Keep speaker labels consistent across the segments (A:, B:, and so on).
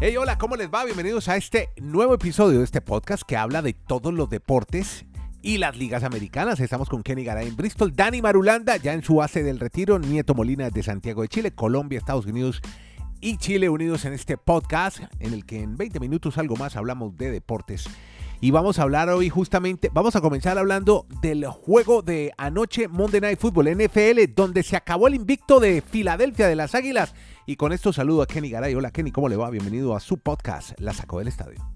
A: Hey, hola, ¿cómo les va? Bienvenidos a este nuevo episodio de este podcast que habla de todos los deportes y las ligas americanas. Estamos con Kenny Garay en Bristol, Dani Marulanda ya en su base del retiro, Nieto Molina de Santiago de Chile, Colombia, Estados Unidos y Chile unidos en este podcast en el que en 20 minutos algo más hablamos de deportes. Y vamos a hablar hoy justamente, vamos a comenzar hablando del juego de anoche Monday Night Football NFL, donde se acabó el invicto de Filadelfia de las Águilas. Y con esto saludo a Kenny Garay. Hola Kenny, ¿cómo le va? Bienvenido a su podcast, La Sacó del Estadio.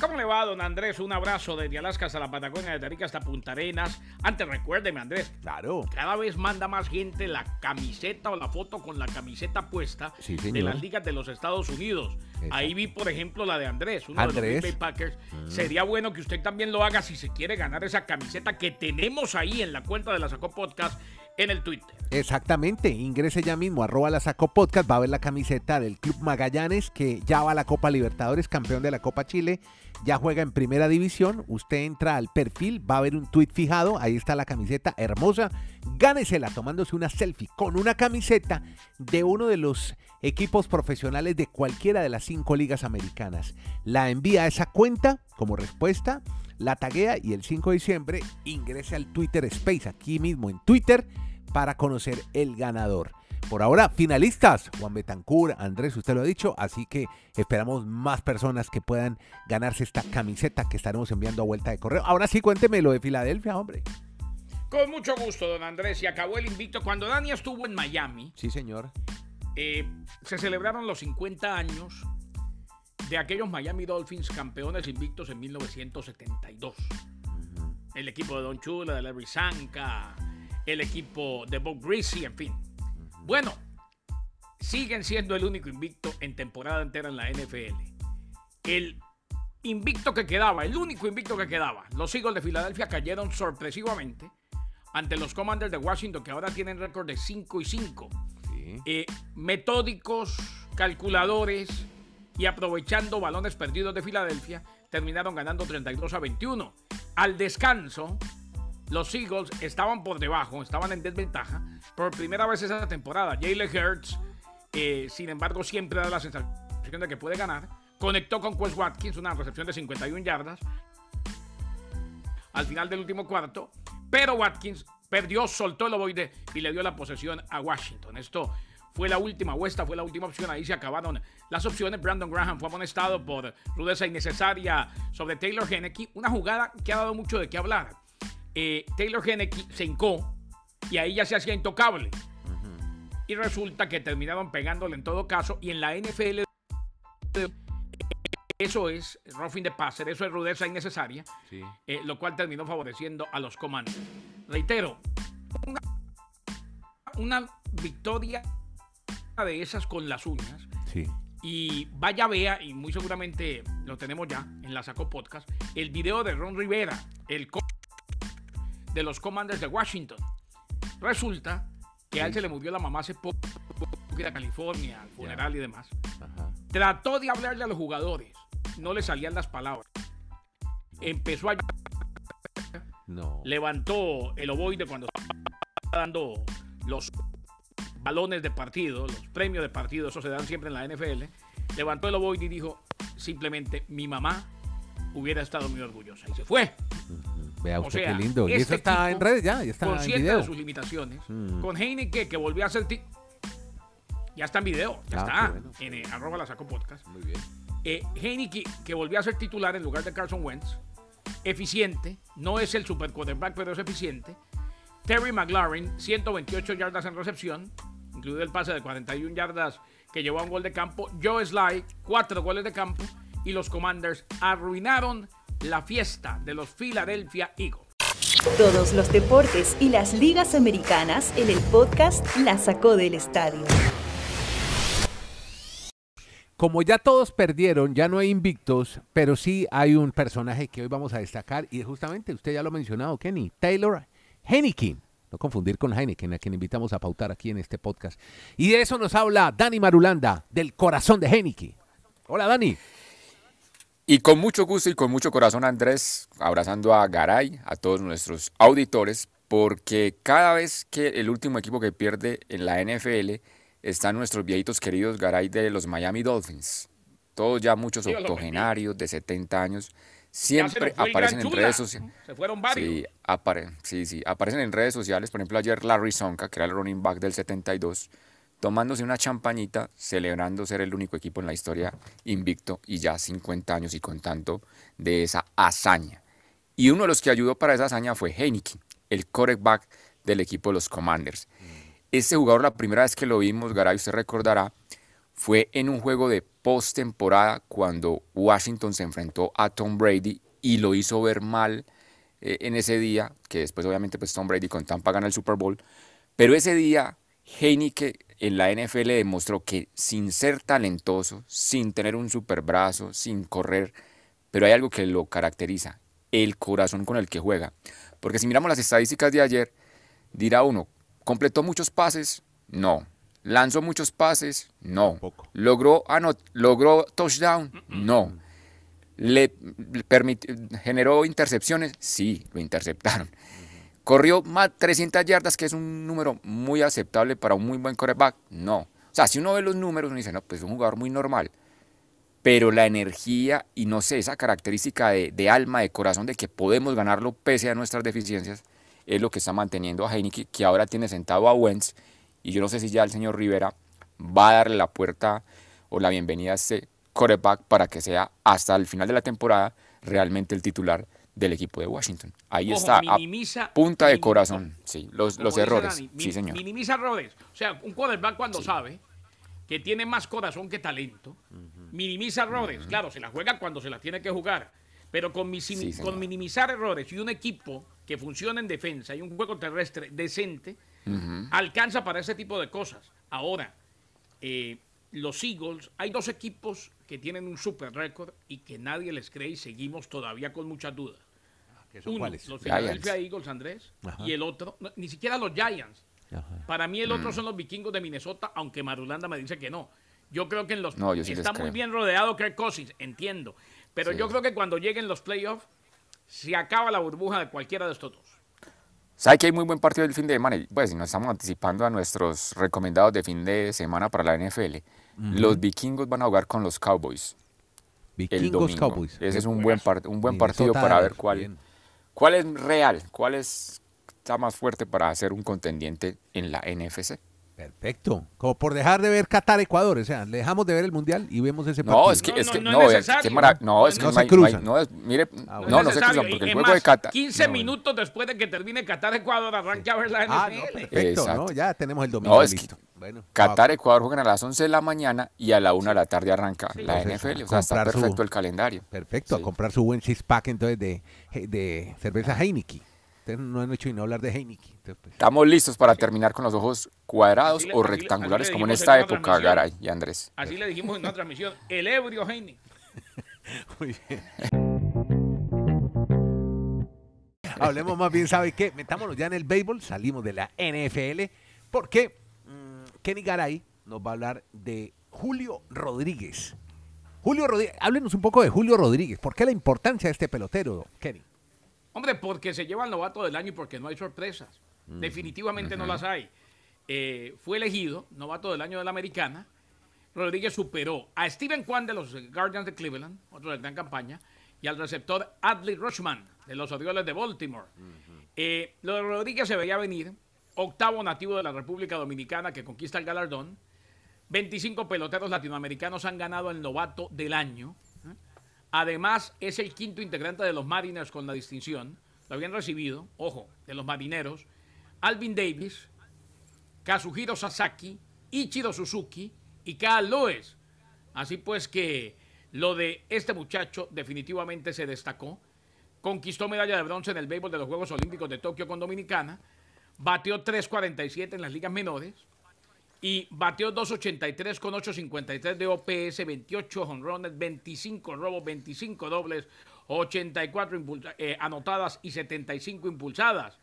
B: ¿Cómo le va, don Andrés? Un abrazo desde Alaska hasta la Patagonia, desde Arica hasta Punta Arenas. Antes recuérdeme, Andrés.
A: Claro.
B: Cada vez manda más gente la camiseta o la foto con la camiseta puesta de las ligas de los Estados Unidos. Ahí vi, por ejemplo, la de Andrés, uno de los Green Bay Packers. Mm. Sería bueno que usted también lo haga si se quiere ganar esa camiseta que tenemos ahí en la cuenta de la Sacó Podcast en el Twitter.
A: Exactamente, ingrese ya mismo, arroba la saco podcast, va a ver la camiseta del Club Magallanes que ya va a la Copa Libertadores, campeón de la Copa Chile, ya juega en primera división, usted entra al perfil, va a ver un tweet fijado, ahí está la camiseta hermosa, gánesela tomándose una selfie con una camiseta de uno de los equipos profesionales de cualquiera de las cinco ligas americanas. La envía a esa cuenta como respuesta la taguea y el 5 de diciembre ingrese al Twitter Space, aquí mismo en Twitter, para conocer el ganador. Por ahora, finalistas, Juan Betancur, Andrés, usted lo ha dicho, así que esperamos más personas que puedan ganarse esta camiseta que estaremos enviando a vuelta de correo. Ahora sí, cuénteme lo de Filadelfia, hombre.
B: Con mucho gusto, don Andrés, y acabó el invicto. Cuando Dani estuvo en Miami.
A: Sí, señor.
B: Eh, se celebraron los 50 años de aquellos Miami Dolphins campeones invictos en 1972. El equipo de Don Chula, de Larry Sanka, el equipo de Bob Greasy, en fin. Bueno, siguen siendo el único invicto en temporada entera en la NFL. El invicto que quedaba, el único invicto que quedaba, los Eagles de Filadelfia cayeron sorpresivamente ante los Commanders de Washington, que ahora tienen récord de 5 y 5. Eh, metódicos, calculadores, y aprovechando balones perdidos de Filadelfia, terminaron ganando 32 a 21. Al descanso, los Eagles estaban por debajo, estaban en desventaja por primera vez esa temporada. Jalen Hurts, eh, sin embargo, siempre da la sensación de que puede ganar. Conectó con Quest Watkins, una recepción de 51 yardas al final del último cuarto, pero Watkins perdió, soltó el ovoide y le dio la posesión a Washington. Esto fue la última, o esta fue la última opción. Ahí se acabaron las opciones. Brandon Graham fue amonestado por rudeza innecesaria sobre Taylor Henneke. Una jugada que ha dado mucho de qué hablar. Eh, Taylor Henneke se hincó y ahí ya se hacía intocable. Y resulta que terminaron pegándole en todo caso. Y en la NFL, eso es roughing de passer, eso es rudeza innecesaria. Eh, lo cual terminó favoreciendo a los comandos. Reitero, una victoria de esas con las uñas.
A: Sí.
B: Y vaya vea, y muy seguramente lo tenemos ya en la Saco Podcast, el video de Ron Rivera, el de los Commanders de Washington. Resulta que a él se le murió la mamá hace poco a California, al funeral y demás. Trató de hablarle a los jugadores, no le salían las palabras. Empezó a no. levantó el ovoide cuando estaba dando los balones de partido, los premios de partido, eso se dan siempre en la NFL, levantó el ovoide y dijo simplemente, mi mamá hubiera estado muy orgullosa. Y se fue.
A: Vea usted qué lindo. y eso este está en redes ya, ya está
B: consciente en video. de sus limitaciones. Mm. Con Heineken, que volvió a ser... Ya está en video, ya ah, está. En eh, arroba la saco podcast.
A: Muy bien.
B: Eh, Heineken, que volvió a ser titular en lugar de Carson Wentz. Eficiente. No es el super quarterback, pero es eficiente. Terry McLaurin, 128 yardas en recepción incluido el pase de 41 yardas que llevó a un gol de campo. Joe Sly, cuatro goles de campo. Y los Commanders arruinaron la fiesta de los Philadelphia Eagles.
C: Todos los deportes y las ligas americanas en el podcast La Sacó del Estadio.
A: Como ya todos perdieron, ya no hay invictos, pero sí hay un personaje que hoy vamos a destacar y justamente usted ya lo ha mencionado, Kenny, Taylor Henneken no confundir con Heineken, a quien invitamos a pautar aquí en este podcast. Y de eso nos habla Dani Marulanda, del corazón de Heineken. Hola, Dani.
D: Y con mucho gusto y con mucho corazón, Andrés, abrazando a Garay, a todos nuestros auditores, porque cada vez que el último equipo que pierde en la NFL están nuestros viejitos queridos Garay de los Miami Dolphins. todos ya muchos octogenarios de 70 años, siempre aparecen en redes sociales.
B: Se fueron varios.
D: Sí, apare- sí, sí, aparecen en redes sociales. Por ejemplo, ayer Larry Sonka, que era el running back del 72, tomándose una champañita, celebrando ser el único equipo en la historia invicto y ya 50 años y contando de esa hazaña. Y uno de los que ayudó para esa hazaña fue Heineken, el quarterback del equipo de los Commanders. Este jugador, la primera vez que lo vimos, Garay, usted recordará, fue en un juego de postemporada cuando Washington se enfrentó a Tom Brady y lo hizo ver mal eh, en ese día, que después obviamente pues Tom Brady con Tampa gana el Super Bowl, pero ese día Heineken en la NFL demostró que sin ser talentoso, sin tener un super brazo, sin correr, pero hay algo que lo caracteriza, el corazón con el que juega. Porque si miramos las estadísticas de ayer, dirá uno, ¿completó muchos pases? No. ¿Lanzó muchos pases? No. ¿Logró, anot- ¿logró touchdown? No. ¿Le, generó intercepciones? Sí, lo interceptaron. ¿Corrió más 300 yardas, que es un número muy aceptable para un muy buen quarterback? No. O sea, si uno ve los números, uno dice, no, pues es un jugador muy normal. Pero la energía y no sé, esa característica de, de alma, de corazón, de que podemos ganarlo pese a nuestras deficiencias, es lo que está manteniendo a Heineken, que ahora tiene sentado a Wentz. Y yo no sé si ya el señor Rivera va a darle la puerta o la bienvenida a este quarterback para que sea hasta el final de la temporada realmente el titular del equipo de Washington. Ahí
B: Ojo,
D: está, a punta de
B: minimiza-
D: corazón, sí, los, los errores.
B: Dani,
D: sí, señor.
B: Minimiza errores. O sea, un quarterback cuando sabe que tiene más corazón que talento, minimiza errores. Claro, se la juega cuando se la tiene que jugar. Pero con,
D: Sí,
B: con minimizar errores y un equipo que funciona en defensa y un juego terrestre decente, alcanza para ese tipo de cosas. Ahora, eh, los Eagles, hay dos equipos que tienen un super récord y que nadie les cree y seguimos todavía con muchas dudas.
A: ¿Qué son
B: Uno,
A: cuáles?
B: los
D: Giants.
B: Philadelphia Eagles, Andrés,
A: Ajá.
B: y el otro, no, ni siquiera los Giants.
A: Ajá.
B: Para mí el otro
D: Mm.
B: son los vikingos de Minnesota, aunque Marulanda me dice que no. Yo creo que en los
D: No, yo sí
B: está muy
D: creo.
B: bien rodeado Kirk Cousins, entiendo. Pero
D: Sí.
B: yo creo que cuando lleguen los playoffs, se acaba la burbuja de cualquiera de estos dos.
D: ¿Sabe que hay muy buen partido el fin de semana? Pues nos estamos anticipando a nuestros recomendados de fin de semana para la NFL. Los vikingos van a jugar con los Cowboys
A: Vikingos. Cowboys.
D: Ese es un buen, un buen partido para ver cuál,
A: bien.
D: cuál es real, cuál es, está más fuerte para ser un contendiente en la NFC.
A: Perfecto. Como por dejar de ver Qatar-Ecuador. O sea, le dejamos de ver el Mundial y vemos ese partido.
D: No, es que,
B: No,
D: es
B: no,
D: que,
B: no
D: no,
B: es
D: es
B: necesario.
D: que mara- no, es que
A: No
D: no
A: se
D: no
A: cruzan.
D: no es- mire,
A: Ah, bueno.
D: no, no se cruzan, porque
B: Y-
D: el
B: es
D: juego de
B: más,
D: Qatar.
B: 15
D: no, bueno.
B: minutos después de que termine Qatar-Ecuador, arranque a ver la
A: Ah,
B: NFL.
A: no, perfecto.
D: Exacto.
A: ¿no? Ya tenemos el domingo
D: No, es que
A: listo. Bueno,
D: Qatar, Ecuador juegan a las 11 de la mañana y a la 1 de la tarde arranca la
A: Entonces,
D: NFL. O sea, está
A: comprar su-
D: perfecto el calendario.
A: Perfecto,
D: Sí.
A: a comprar su buen six pack entonces de, de cerveza Heineken. Ustedes no han hecho ni hablar de Heineken. Pues,
D: Estamos listos para terminar con los ojos cuadrados
B: le-
D: o rectangulares
B: le
D: como en esta
B: en
D: época. Garay y Andrés.
B: Así le dijimos en una transmisión, el ebrio Heineken.
A: Muy bien. Hablemos más bien, ¿sabe qué? Metámonos ya en el béisbol, salimos de la NFL, porque mm, Kenny Garay nos va a hablar de Julio Rodríguez. Julio Rodríguez, háblenos un poco de Julio Rodríguez. ¿Por qué la importancia de este pelotero, Kenny?
B: Hombre, porque se lleva el novato del año y porque no hay sorpresas. Definitivamente no las hay. Eh, fue elegido novato del año de la americana. Rodríguez superó a Steven Kwan de los Guardians de Cleveland, otro de gran campaña, y al receptor Adley Rushman de los Orioles de Baltimore. Eh, lo de Rodríguez se veía venir, octavo nativo de la República Dominicana que conquista el galardón. 25 peloteros latinoamericanos han ganado el novato del año. Además, es el quinto integrante de los Mariners con la distinción. Lo habían recibido, ojo, de los marineros. Alvin Davis, Kazuhiro Sasaki, Ichiro Suzuki y Carl Lewis. Así pues que lo de este muchacho definitivamente se destacó. Conquistó medalla de bronce en el béisbol de los Juegos Olímpicos de Tokio con Dominicana. Bateó 3.47 en las ligas menores. Y bateó 2.83 con 8.53 de OPS, 28 honrones, 25 robos, 25 dobles, 84 impulsa- eh, anotadas y 75 impulsadas.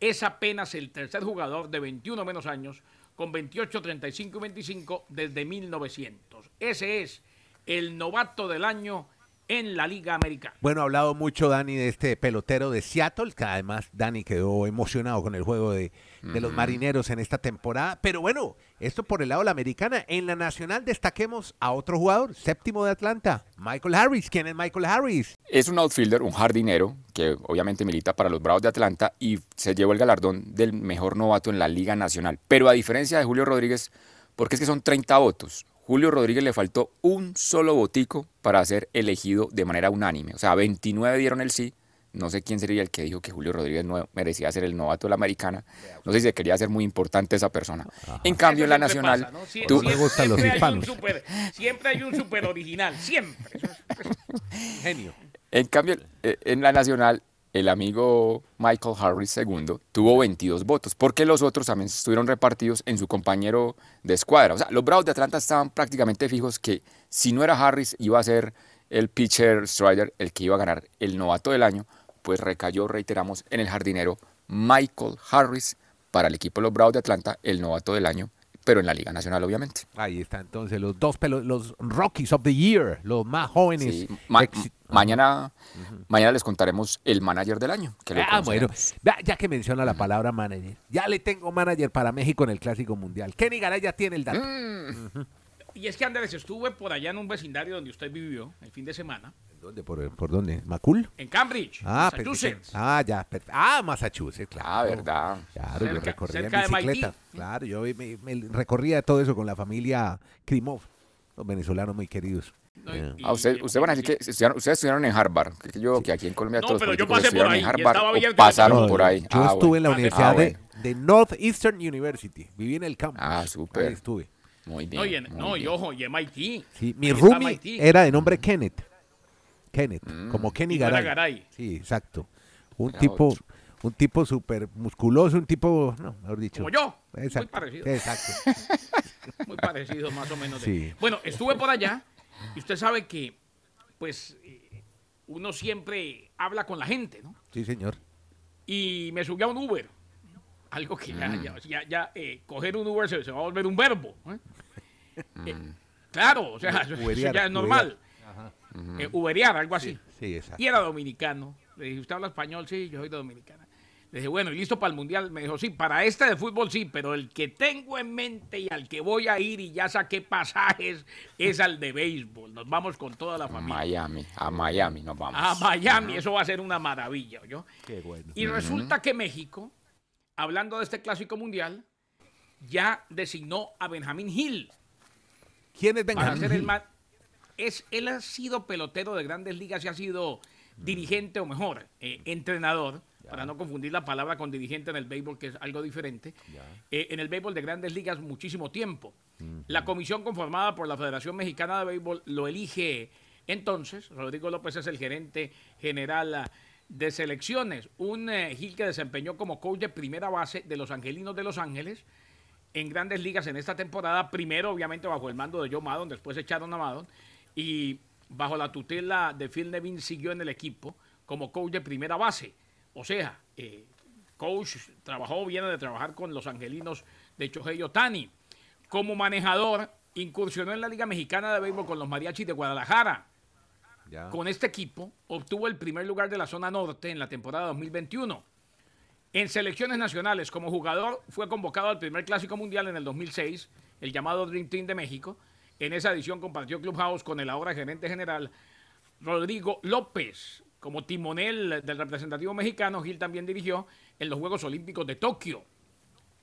B: Es apenas el tercer jugador de 21 menos años con 28, 35 y 25 desde 1900. Ese es el novato del año en la Liga Americana.
A: Bueno, ha hablado mucho Dani de este pelotero de Seattle, que además Dani quedó emocionado con el juego de, de los marineros en esta temporada. Pero bueno, esto por el lado de la americana. En la nacional destaquemos a otro jugador, séptimo de Atlanta, Michael Harris. ¿Quién es Michael Harris?
D: Es un outfielder, un jardinero, que obviamente milita para los Bravos de Atlanta y se llevó el galardón del mejor novato en la Liga Nacional. Pero a diferencia de Julio Rodríguez, porque es que son 30 votos. Julio Rodríguez le faltó un solo votico para ser elegido de manera unánime. O sea, 29 dieron el sí. No sé quién sería el que dijo que Julio Rodríguez no merecía ser el novato de la americana. No sé si se quería hacer muy importante esa persona. En cambio, en la
B: siempre
D: nacional,
B: pasa, ¿no? Sie-
D: tú-
A: Me gustan los
B: siempre hay un super- siempre hay un super original, siempre.
A: Genio.
D: En cambio, eh, en la nacional, el amigo Michael Harris II tuvo 22 votos, porque los otros también estuvieron repartidos en su compañero de escuadra. O sea, los Bravos de Atlanta estaban prácticamente fijos que si no era Harris, iba a ser el pitcher Strider el que iba a ganar el novato del año, pues recayó, reiteramos, en el jardinero Michael Harris para el equipo de los Bravos de Atlanta, el novato del año, pero en la Liga Nacional, obviamente.
A: Ahí está entonces los dos pelo- los Rockies of the Year, los más jóvenes.
D: Sí, ma-
A: Exi-
D: mañana, mañana les contaremos el manager del año. Que
A: Ah, bueno, ya que menciona la palabra manager, ya le tengo manager para México en el Clásico Mundial. Kenny Garay ya tiene el dato.
D: Mm.
B: Y es que Andrés, estuve por allá en un vecindario donde usted vivió el fin de semana,
A: ¿Dónde? ¿Por, por dónde? ¿Macul?
B: en Cambridge,
A: Ah,
B: Massachusetts.
A: ah, ya. Ah, Massachusetts, claro.
D: Ah, verdad.
A: Claro, yo recorría en bicicleta. Claro, yo me, me recorría todo eso con la familia Krimov, los venezolanos muy queridos.
B: No,
A: Eh.
B: y-
D: Ah, usted, usted van a decir que estudiaron- ustedes estudiaron en Harvard. Que yo, que aquí en Colombia
B: No,
D: todos los
B: pero yo
D: políticos
B: pasé por ahí
D: en
B: y
D: Harvard
B: estaba
D: o pasaron
A: No,
D: por ahí.
A: Yo
D: Ah,
A: estuve en la
D: bueno.
A: Universidad
D: Ah,
A: de,
D: bueno.
A: de Northeastern University. Viví en el campus.
D: Ah, súper.
A: Ahí estuve.
D: Muy bien.
B: No, y, en-
D: muy
B: no, y
D: bien.
B: ojo, y MIT.
A: Sí, mi roomie era de nombre Kenneth. Kenneth, como Kenny Garay.
B: Garay.
A: Sí, exacto. Un
D: Era
A: tipo,
D: otro.
A: un tipo súper musculoso, un tipo, no, mejor dicho.
B: Como yo. Muy
A: Exacto.
B: parecido.
A: Exacto.
B: Muy parecido, más o menos. de-
A: Sí.
B: Bueno, estuve por allá y usted sabe que, pues, eh, uno siempre habla con la gente, ¿no?
A: Sí, señor.
B: Y me subí a un Uber. Algo que ya,
D: Mm.
B: ya, ya, ya, eh, coger un Uber se, se va a volver un verbo. ¿eh? Eh,
D: Mm.
B: claro, o sea, eso
A: Uberear,
B: ya es normal. Eh, Uberear, algo así.
A: Sí, exacto.
B: Y era dominicano. Le dije, ¿usted habla español? Sí, yo soy de dominicana. Le dije, bueno, ¿y listo para el mundial? Me dijo, sí, para este de fútbol sí, pero el que tengo en mente y al que voy a ir y ya saqué pasajes es al de béisbol. Nos vamos con toda la familia.
D: Miami, a Miami nos vamos.
B: A Miami, eso va a ser una maravilla, ¿yo?
A: Qué bueno.
B: Y resulta que México, hablando de este clásico mundial, ya designó a Benjamín Hill
A: ¿Quién es
B: para ser el más. Es, él ha sido pelotero de grandes ligas y ha sido dirigente o mejor, eh, entrenador, para no confundir la palabra con dirigente en el béisbol, que es algo diferente. Eh, en el béisbol de grandes ligas muchísimo tiempo. La comisión conformada por la Federación Mexicana de Béisbol lo elige entonces. Rodrigo López es el gerente general ah, de selecciones. Un eh, Gil que desempeñó como coach de primera base de los Angelinos de Los Ángeles en grandes ligas en esta temporada. Primero, obviamente, bajo el mando de Joe Maddon, después echaron a Maddon. Y bajo la tutela de Phil Nevin siguió en el equipo como coach de primera base. O sea, eh, coach trabajó, viene de trabajar con los angelinos de Chohei Otani. Como manejador, incursionó en la Liga Mexicana de Béisbol con los Mariachis de Guadalajara.
A: Ya.
B: Con este equipo obtuvo el primer lugar de la zona norte en la temporada 2021. En selecciones nacionales, como jugador, fue convocado al primer Clásico Mundial en el 2006, el llamado Dream Team de México. En esa edición compartió Clubhouse con el ahora gerente general Rodrigo López. Como timonel del representativo mexicano, Gil también dirigió en los Juegos Olímpicos de Tokio,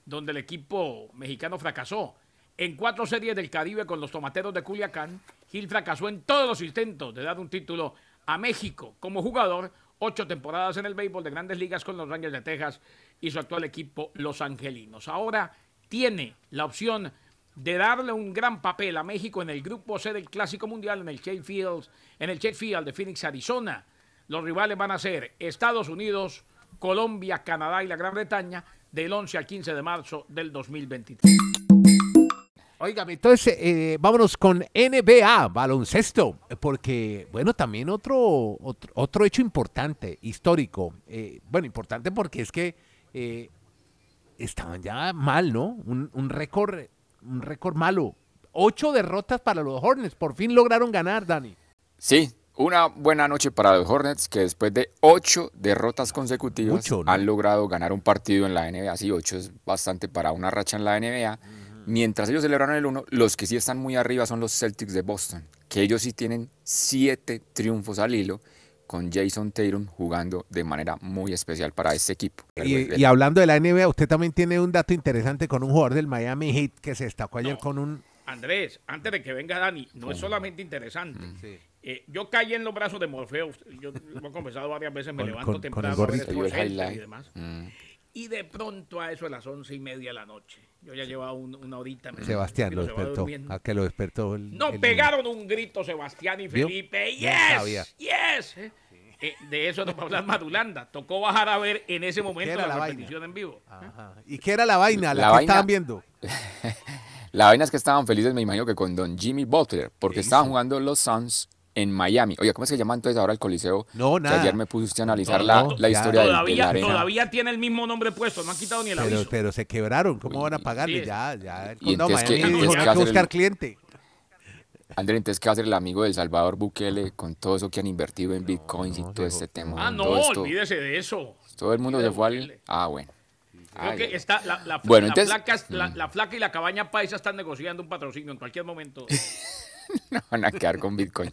B: donde el equipo mexicano fracasó. En cuatro series del Caribe con los tomateros de Culiacán, Gil fracasó en todos los intentos de dar un título a México como jugador. Ocho temporadas en el béisbol de grandes ligas con los Rangers de Texas y su actual equipo, Los Angelinos. Ahora tiene la opción de darle un gran papel a México en el grupo C del Clásico Mundial en el Chase Field, en el Chase Field de Phoenix, Arizona. Los rivales van a ser Estados Unidos, Colombia, Canadá y la Gran Bretaña del 11 al 15 de marzo del 2023.
A: Óigame, entonces eh, vámonos con NBA, baloncesto, porque, bueno, también otro, otro, otro hecho importante, histórico. eh, bueno, importante porque es que eh, estaban ya mal, ¿no? Un, un récord, un récord malo. Ocho derrotas para los Hornets, por fin lograron ganar, Dani.
D: Sí, Una buena noche para los Hornets que después de ocho derrotas consecutivas
A: Mucho, ¿no?
D: han logrado ganar un partido en la NBA. Sí, ocho es bastante para una racha en la NBA. Mientras ellos celebraron el uno, los que sí están muy arriba son los Celtics de Boston, que ellos sí tienen siete triunfos al hilo con Jason Tatum jugando de manera muy especial para este equipo.
A: Y, y hablando de la NBA, usted también tiene un dato interesante con un jugador del Miami Heat que se destacó ayer
B: No.
A: con un...
B: Andrés, antes de que venga Dani, no es solamente interesante. Eh, yo caí en los brazos de Morfeo. Yo lo he conversado varias veces, me
A: Con-
B: levanto
A: con- con el
B: temprano a ver
D: el
B: y demás.
D: Mm.
B: Y de pronto a eso de las once y media de la noche. Yo ya llevaba un- una horita. me-
A: Sebastián lo despertó. A que lo despertó el...
B: No,
A: el-
B: pegaron un grito Sebastián y. Felipe. ¡Yes! ¡Yes! Eh, eh, de eso nos va a hablar Madulanda. Tocó bajar a ver en ese momento
A: era
B: la,
A: la
B: repetición en vivo.
A: Ajá. ¿Y qué era la vaina? La,
D: La
A: que
D: vaina-
A: estaban viendo.
D: La vaina es que estaban felices, me imagino que con Don Jimmy Butler, porque estaban jugando los Suns en Miami. Oye, ¿cómo se llama entonces ahora el Coliseo?
A: No,
D: Que
A: nada.
D: ayer me puse usted a analizar
A: No,
D: la,
A: no,
D: la historia del- de, la arena.
B: todavía tiene el mismo nombre puesto, no han quitado ni el
A: Pero,
B: aviso.
A: pero se quebraron. ¿Cómo van a pagarle?
B: Sí.
A: Ya, ya.
D: Y
A: condado
D: entonces,
A: Miami
B: ¿qué-
A: dijo,
B: entonces,
A: no
B: qué
A: hay que
D: el-
A: buscar cliente.
D: André, entonces, ¿qué va a hacer el amigo del Salvador Bukele con todo eso que han invertido en bitcoins y todo este tema?
B: ah, no,
D: esto?
B: olvídese de eso.
D: Todo el mundo se fue al... Ah, bueno.
B: Creo
D: Ay,
B: que está, la, la,
D: Bueno,
B: la
D: entonces-
B: flaca, la, la flaca y la cabaña paisa están negociando un patrocinio en cualquier momento.
D: no van a quedar con bitcoin.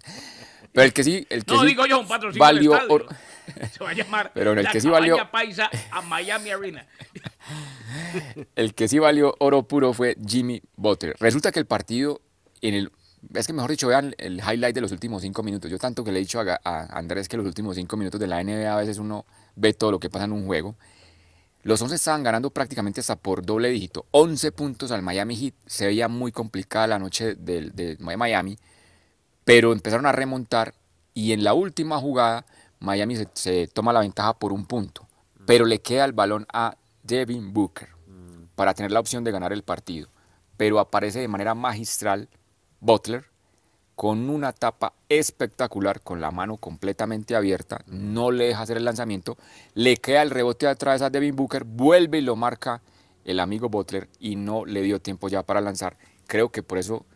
D: Pero el que sí... El que
B: No
D: sí
B: digo yo un patrocinio del
D: valió
B: estadio. Se va a llamar
D: Pero en el
B: la
D: que sí valió-
B: paisa a Miami Arena.
D: El que sí valió oro puro fue Jimmy Butler. Resulta que el partido, en el, es que mejor dicho, vean el highlight de los últimos cinco minutos. Yo tanto que le he dicho a Andrés que los últimos cinco minutos de la NBA a veces uno ve todo lo que pasa en un juego. Los 11 estaban ganando prácticamente hasta por doble dígito. 11 puntos al Miami Heat. Se veía muy complicada la noche del- de, Miami, pero empezaron a remontar y en la última jugada Miami se, se toma la ventaja por un punto, pero le queda el balón a Devin Booker para tener la opción de ganar el partido. Pero aparece de manera magistral Butler con una tapa espectacular, con la mano completamente abierta, no le deja hacer el lanzamiento, le queda el rebote atrás a Devin Booker, vuelve y lo marca el amigo Butler y no le dio tiempo ya para lanzar. Creo que por eso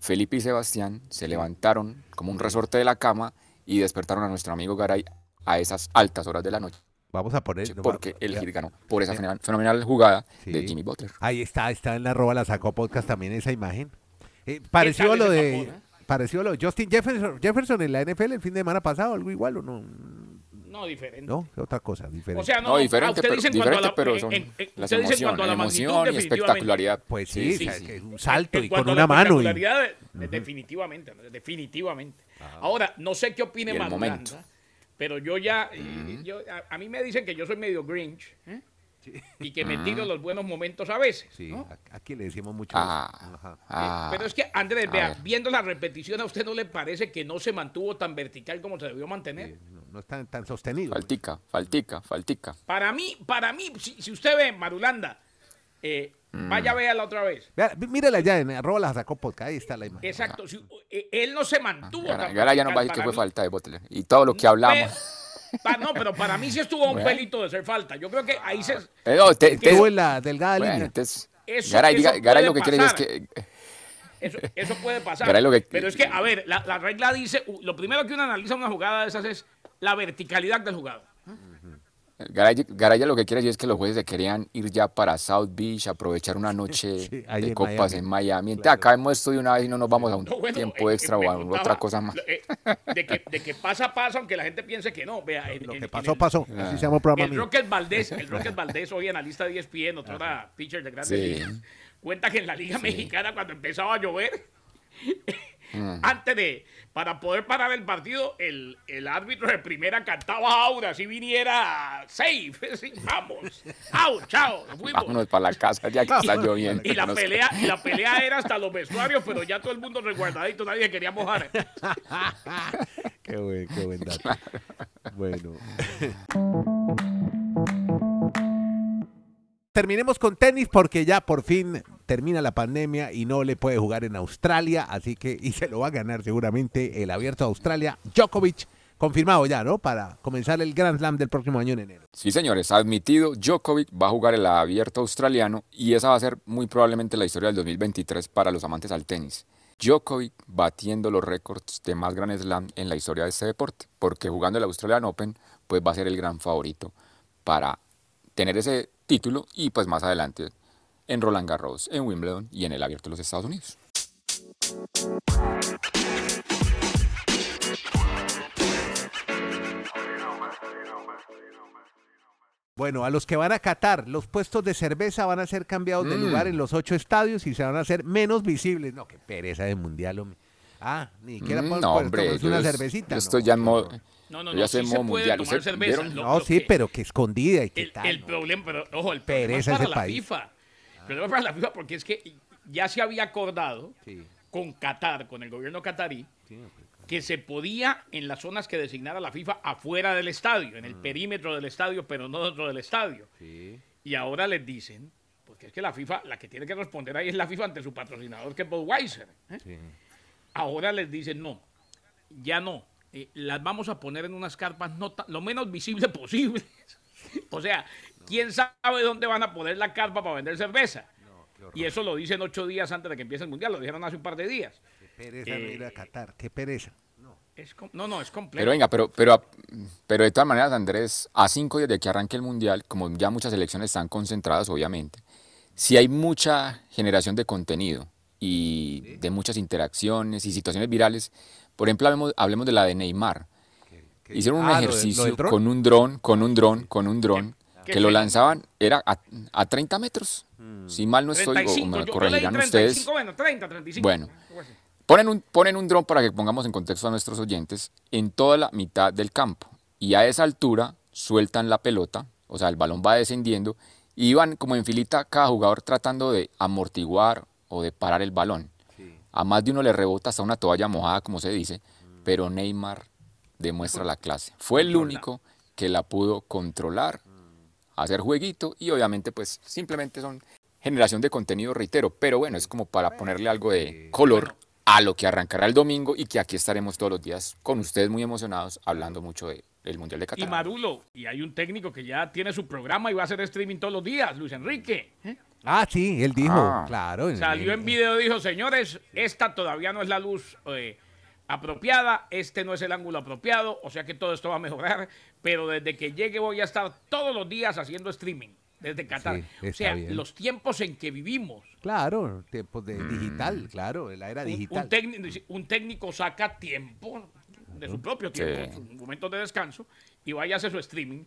D: Felipe y Sebastián se levantaron como un resorte de la cama y despertaron a nuestro amigo Garay a esas altas horas de la noche,
A: Vamos a poner...
D: porque el. Heat ganó por esa fenomenal, fenomenal jugada
A: Sí.
D: de Jimmy Butler.
A: Ahí está, está en la arroba la sacó podcast también esa imagen. Eh, pareció lo de...
B: eh?
A: Pareció lo de Justin Jefferson, Jefferson en la NFL el fin de semana pasado, algo igual o no,
B: No, diferente.
A: no, ¿Qué otra cosa diferente.
B: O sea, no,
D: No, diferente, pero,
B: dicen cuando a
D: diferente,
B: la-
D: pero son
B: en- en-
D: las
B: ustedes dicen cuando a la
D: emociones,
B: magnitud,
D: emoción y espectacularidad.
A: pues sí,
D: sí,
A: o sea,
D: sí.
A: que es un salto
B: En
A: y con una
B: la
A: mano. y-
B: definitivamente, ¿no? definitivamente. Ahora, no sé qué opine
D: momento.
B: pero yo ya, yo, a, a mí me dicen que yo soy medio Grinch ¿eh? Y que me tiro los buenos momentos a veces.
A: Sí,
B: ¿no?
A: aquí le decimos mucho.
D: Ah,
A: eso. Ajá.
D: ah,
B: Pero es que, Andrés, vea,
D: ver.
B: viendo la repetición, ¿a usted no le parece que no se mantuvo tan vertical como se debió mantener?
A: Sí, no, no es tan, tan sostenido.
D: faltica, faltica, faltica.
B: Para mí, para mí, si, si usted ve Marulanda, eh, vaya a verla otra vez.
A: Vea, mí- mírala ya en arroba la sacó podcast, ahí está la imagen.
B: Exacto. si- eh, él no se mantuvo tan
D: Gara ya nos va a decir que fue
B: mí.
D: falta de Butler. Y todo lo que hablamos.
B: Pa- no, pero para mí sí estuvo un
D: Bueno.
B: pelito de ser falta. Yo creo que ahí se...
D: Eh, no, te- te-
A: Estuvo en la delgada
D: bueno,
A: línea.
D: entonces,
B: Eso-
D: Garay,
B: eso
D: Garay
B: puede
D: lo que quiere es
B: pasar.
D: que
B: Eso, eso puede pasar.
D: Garay lo que-
B: Pero es que, a ver, la, la regla dice, lo primero que uno analiza una jugada de esas es la verticalidad del jugador.
D: Garay, Garay ya lo que quiere decir es que los jueces se querían ir ya para South Beach, aprovechar una noche
A: Sí,
D: de
A: en
D: copas
A: Miami.
D: en Miami. Entonces,
A: Claro.
D: acabemos esto de una vez y no nos vamos a un
B: No, bueno,
D: tiempo
B: eh,
D: extra o a
B: contaba,
D: otra cosa más.
B: eh, de, que, de que pasa, pasa, aunque la gente piense que no. Vea, en-
A: Lo que
B: en
A: pasó,
B: el-
A: pasó.
D: Ah.
A: Así se llama el programa
B: El
A: mío.
B: Rocket Valdés, el Rocket Valdés hoy analista de ESPN, otro pitcher de grandes
D: Sí.
B: ligas, cuenta que en la Liga Mexicana cuando empezaba a llover,
D: Mm.
B: antes de, para poder parar el partido, el, el árbitro de primera cantaba Aura, si viniera safe, vamos, out, chao, nos fuimos.
D: Vámonos para la casa ya que está lloviendo.
B: Y la pelea, y la pelea era hasta los vestuarios, pero ya todo el mundo resguardadito, nadie quería mojar.
A: Qué buen, qué buen dato. Bueno. Terminemos con tenis porque ya por fin termina la pandemia y no le puede jugar en Australia, así que y se lo va a ganar seguramente el Abierto de Australia Djokovic, confirmado ya, ¿no? Para comenzar el Grand Slam del próximo año en enero.
D: Sí, señores, admitido, Djokovic va a jugar el abierto australiano y esa va a ser muy probablemente la historia del 2023 para los amantes al tenis. Djokovic batiendo los récords de más Grand Slam en la historia de este deporte, porque jugando el Australian Open, pues va a ser el gran favorito para tener ese título y pues más adelante en Roland Garros, en Wimbledon y en el Abierto de los Estados Unidos.
A: Bueno, a los que van a Qatar, los puestos de cerveza van a ser cambiados de
D: Mm.
A: lugar en los ocho estadios y se van a hacer menos visibles. No, qué pereza de mundial, hombre. Ah, ni siquiera
D: Mm,
A: podemos
D: no, hombre,
A: una
D: es-
A: cervecita.
D: yo
A: no,
D: estoy ya en modo.
B: No, no, no,
D: ya
B: sí se puede
D: mundial.
B: tomar
D: ¿Ustedes
B: cerveza. Lo-
A: No,
B: lo
A: sí,
B: que-
A: pero que escondida y qué
B: El,
A: tal.
B: el
A: no.
B: problema, pero ojo, el problema
A: Pereza
B: es para la
A: país.
B: FIFA. Problema para la FIFA porque es que ya se había acordado
A: Sí.
B: con Qatar, con el gobierno catarí, que se podía en las zonas que designara la FIFA afuera del estadio, en el perímetro del estadio, pero no dentro del estadio. Y ahora les dicen, porque es que la FIFA, la que tiene que responder ahí es la FIFA ante su patrocinador que es Budweiser. ¿eh? Ahora les dicen, no, ya no, eh, las vamos a poner en unas carpas no lo menos visibles posibles. o sea, ¿quién sabe dónde van a poner la carpa para vender cerveza? y eso lo dicen ocho días antes de que empiece el mundial, lo dijeron hace un par de días.
A: Qué pereza no ir a
B: Eh,
A: Qatar, qué pereza.
B: Es no, no, es complejo.
D: Pero venga, pero, pero, pero de todas maneras, Andrés, a cinco días de que arranque el Mundial, como ya muchas elecciones están concentradas, obviamente, si hay mucha generación de contenido y de muchas interacciones y situaciones virales, por ejemplo, hablemos, hablemos de la de Neymar. Hicieron un
A: Ah, lo de- lo
D: ejercicio con un dron, con un dron, con un dron,
B: ¿Qué
D: que lo lanzaban, era a, a 30 metros.
A: Mm.
D: Si mal no estoy, o
B: 35,
D: me
B: yo-
D: corregirán
B: 35,
D: ustedes.
B: bueno, 30, 35.
D: Bueno.
B: algo así.
D: Ponen un, ponen un dron para que pongamos en contexto a nuestros oyentes en toda la mitad del campo. Y a esa altura sueltan la pelota, o sea, el balón va descendiendo y van como en filita cada jugador tratando de amortiguar o de parar el balón. A más de uno le rebota hasta una toalla mojada, como se dice, pero Neymar demuestra la clase. Fue el único que la pudo controlar, hacer jueguito y obviamente pues simplemente son generación de contenido, reitero, pero bueno, es como para ponerle algo de color a lo que arrancará el domingo y que aquí estaremos todos los días con ustedes muy emocionados hablando mucho de- del Mundial de
B: Y
D: Qatar.
B: Marulo, y hay un técnico que ya tiene su programa y va a hacer streaming todos los días, Luis Enrique. ¿eh?
A: Ah, sí, él dijo,
D: Ah.
A: claro.
B: Salió en video y dijo, señores, esta todavía no es la luz eh, apropiada, este no es el ángulo apropiado, o sea que todo esto va a mejorar, pero desde que llegue voy a estar todos los días haciendo streaming desde Qatar.
A: Sí,
B: o sea,
A: bien.
B: los tiempos en que vivimos.
A: Claro, tiempos
D: Mm.
A: de digital, claro, la era digital.
B: un técnico, un técnico saca tiempo de su propio tiempo,
D: Sí.
B: sus momentos de descanso, y vaya a hacer su streaming.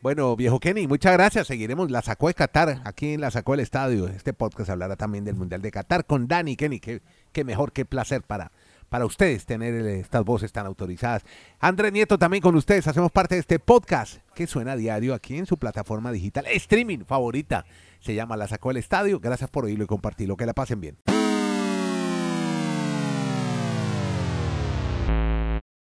A: Bueno, viejo Kenny, muchas gracias. Seguiremos La Sacó de Qatar, aquí en La Sacó del Estadio. Este podcast hablará también del Mundial de Qatar con Dani Kenny. Qué, qué mejor, qué placer para, para ustedes tener eh, estas voces tan autorizadas. Andrés Nieto también con ustedes. Hacemos parte de este podcast que suena a diario aquí en su plataforma digital streaming favorita. Se llama La Sacó del Estadio. Gracias por oírlo y compartirlo. Que la pasen bien.